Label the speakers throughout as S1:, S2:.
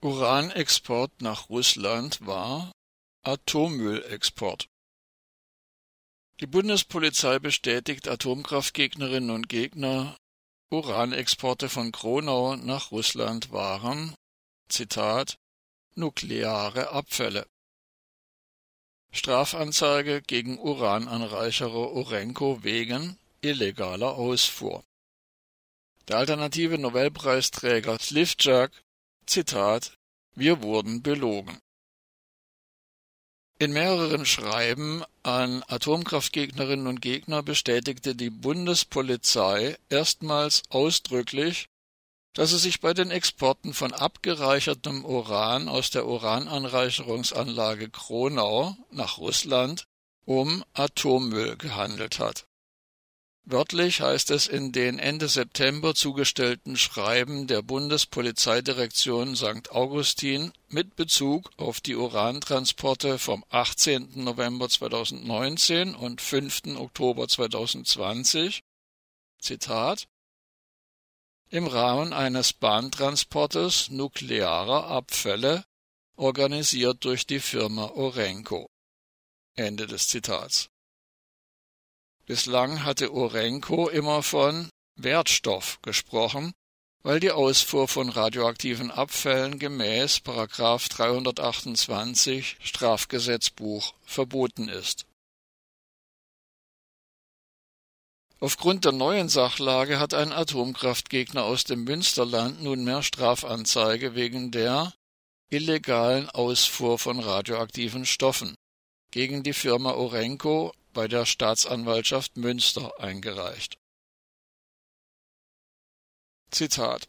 S1: Uranexport nach Russland war Atommüllexport. Die Bundespolizei bestätigt Atomkraftgegnerinnen und Gegner, Uranexporte von Kronau nach Russland waren, Zitat, nukleare Abfälle. Strafanzeige gegen Urananreicherer Urenco wegen illegaler Ausfuhr. Der alternative Nobelpreisträger Slivjak Zitat Wir wurden belogen. In mehreren Schreiben an Atomkraftgegnerinnen und Gegner bestätigte die Bundespolizei erstmals ausdrücklich, dass es sich bei den Exporten von abgereichertem Uran aus der Urananreicherungsanlage Kronau nach Russland um Atommüll gehandelt hat Wörtlich heißt es in den Ende September zugestellten Schreiben der Bundespolizeidirektion St. Augustin mit Bezug auf die Urantransporte vom 18. November 2019 und 5. Oktober 2020 Zitat im Rahmen eines Bahntransportes nuklearer Abfälle, organisiert durch die Firma Orenco. Ende des Zitats Bislang hatte Urenco immer von Wertstoff gesprochen, weil die Ausfuhr von radioaktiven Abfällen gemäß § 328 Strafgesetzbuch verboten ist. Aufgrund der neuen Sachlage hat ein Atomkraftgegner aus dem Münsterland nunmehr Strafanzeige wegen der illegalen Ausfuhr von radioaktiven Stoffen gegen die Firma Orenco bei der Staatsanwaltschaft Münster eingereicht. Zitat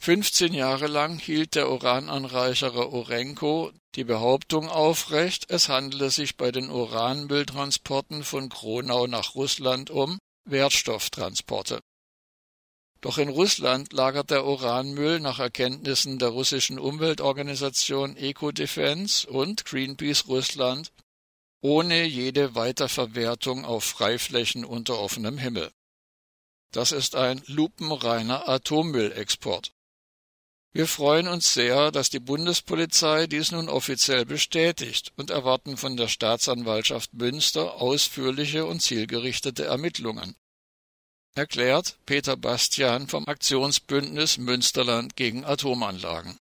S1: 15 Jahre lang hielt der Urananreicherer Urenco die Behauptung aufrecht, es handele sich bei den Uranmülltransporten von Kronau nach Russland um Wertstofftransporte. Doch in Russland lagert der Uranmüll nach Erkenntnissen der russischen Umweltorganisation Ecodefense und Greenpeace Russland ohne jede Weiterverwertung auf Freiflächen unter offenem Himmel. Das ist ein lupenreiner Atommüllexport. Wir freuen uns sehr, dass die Bundespolizei dies nun offiziell bestätigt und erwarten von der Staatsanwaltschaft Münster ausführliche und zielgerichtete Ermittlungen. Erklärt Peter Bastian vom Aktionsbündnis Münsterland gegen Atomanlagen.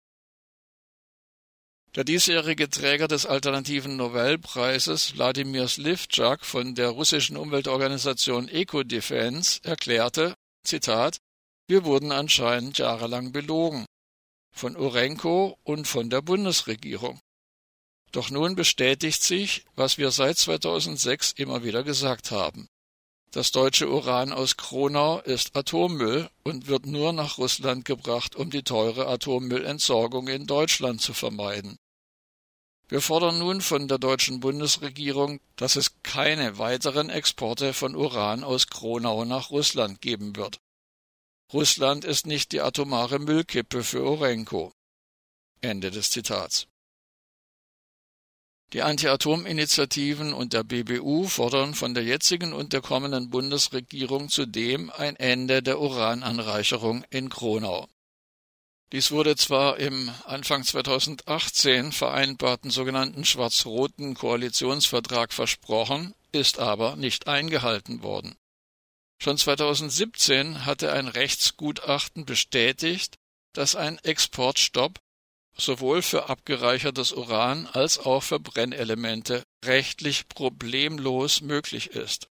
S1: Der diesjährige Träger des alternativen Nobelpreises, Wladimir Slivjak von der russischen Umweltorganisation Ecodefense, erklärte, Zitat, wir wurden anscheinend jahrelang belogen. Von Urenco und von der Bundesregierung. Doch nun bestätigt sich, was wir seit 2006 immer wieder gesagt haben. Das deutsche Uran aus Kronau ist Atommüll und wird nur nach Russland gebracht, um die teure Atommüllentsorgung in Deutschland zu vermeiden. Wir fordern nun von der deutschen Bundesregierung, dass es keine weiteren Exporte von Uran aus Kronau nach Russland geben wird. Russland ist nicht die atomare Müllkippe für Urenco. Ende des Zitats. Die Anti-Atom-Initiativen und der BBU fordern von der jetzigen und der kommenden Bundesregierung zudem ein Ende der Urananreicherung in Kronau. Dies wurde zwar im Anfang 2018 vereinbarten sogenannten schwarz-roten Koalitionsvertrag versprochen, ist aber nicht eingehalten worden. Schon 2017 hatte ein Rechtsgutachten bestätigt, dass ein Exportstopp sowohl für abgereichertes Uran als auch für Brennelemente rechtlich problemlos möglich ist.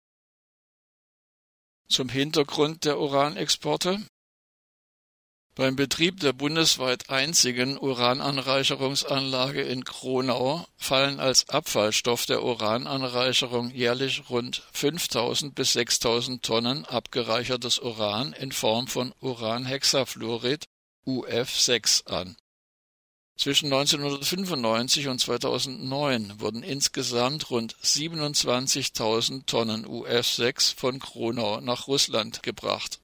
S1: Zum Hintergrund der Uranexporte beim Betrieb der bundesweit einzigen Urananreicherungsanlage in Kronau fallen als Abfallstoff der Urananreicherung jährlich rund 5000 bis 6000 Tonnen abgereichertes Uran in Form von Uranhexafluorid UF6 an zwischen 1995 und 2009 wurden insgesamt rund 27.000 Tonnen UF6 von Kronau nach Russland gebracht.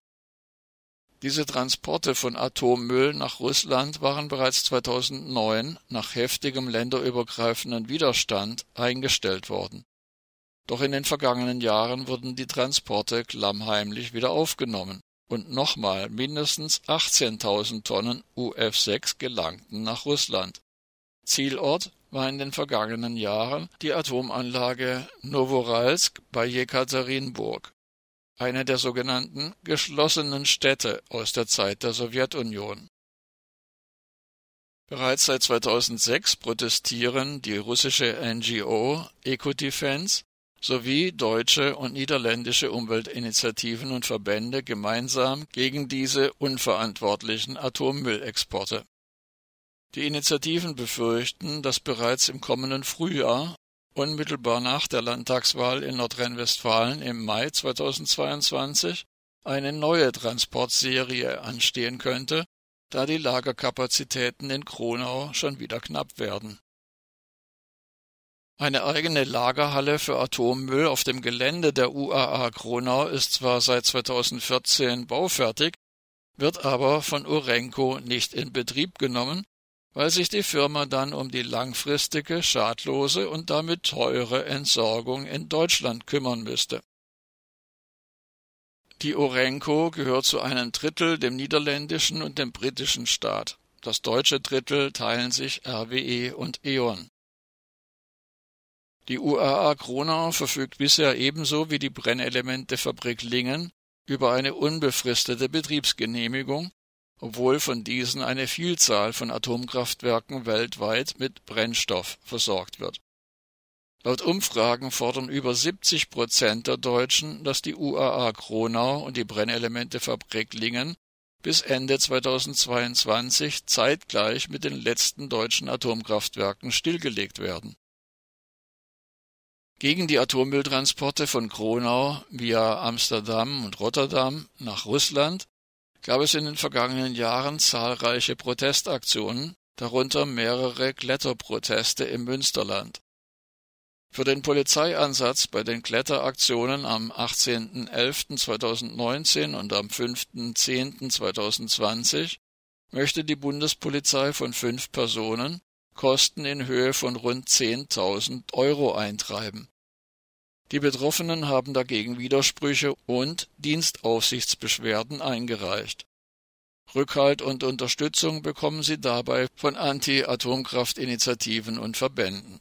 S1: Diese Transporte von Atommüll nach Russland waren bereits 2009 nach heftigem länderübergreifenden Widerstand eingestellt worden. Doch in den vergangenen Jahren wurden die Transporte klammheimlich wieder aufgenommen und nochmal mindestens 18.000 Tonnen UF6 gelangten nach Russland. Zielort war in den vergangenen Jahren die Atomanlage Novoralsk bei Jekaterinburg, eine der sogenannten geschlossenen Städte aus der Zeit der Sowjetunion. Bereits seit 2006 protestieren die russische NGO Ecodefense sowie deutsche und niederländische Umweltinitiativen und Verbände gemeinsam gegen diese unverantwortlichen Atommüllexporte. Die Initiativen befürchten, dass bereits im kommenden Frühjahr, unmittelbar nach der Landtagswahl in Nordrhein-Westfalen im Mai 2022, eine neue Transportserie anstehen könnte, da die Lagerkapazitäten in Kronau schon wieder knapp werden. Eine eigene Lagerhalle für Atommüll auf dem Gelände der UAA Kronau ist zwar seit 2014 baufertig, wird aber von Urenco nicht in Betrieb genommen, weil sich die Firma dann um die langfristige, schadlose und damit teure Entsorgung in Deutschland kümmern müsste. Die Orenco gehört zu einem Drittel dem niederländischen und dem britischen Staat. Das deutsche Drittel teilen sich RWE und E.ON. Die UAA Kronau verfügt bisher ebenso wie die Brennelementefabrik Lingen über eine unbefristete Betriebsgenehmigung obwohl von diesen eine Vielzahl von Atomkraftwerken weltweit mit Brennstoff versorgt wird. Laut Umfragen fordern über 70 Prozent der Deutschen, dass die UAA Kronau und die Brennelementefabrik Lingen bis Ende 2022 zeitgleich mit den letzten deutschen Atomkraftwerken stillgelegt werden. Gegen die Atommülltransporte von Kronau via Amsterdam und Rotterdam nach Russland gab es in den vergangenen Jahren zahlreiche Protestaktionen, darunter mehrere Kletterproteste im Münsterland. Für den Polizeieinsatz bei den Kletteraktionen am 18.11.2019 und am 5.10.2020 möchte die Bundespolizei von fünf Personen Kosten in Höhe von rund 10.000 Euro eintreiben die Betroffenen haben dagegen Widersprüche und Dienstaufsichtsbeschwerden eingereicht. Rückhalt und Unterstützung bekommen sie dabei von Anti-Atomkraft-Initiativen und Verbänden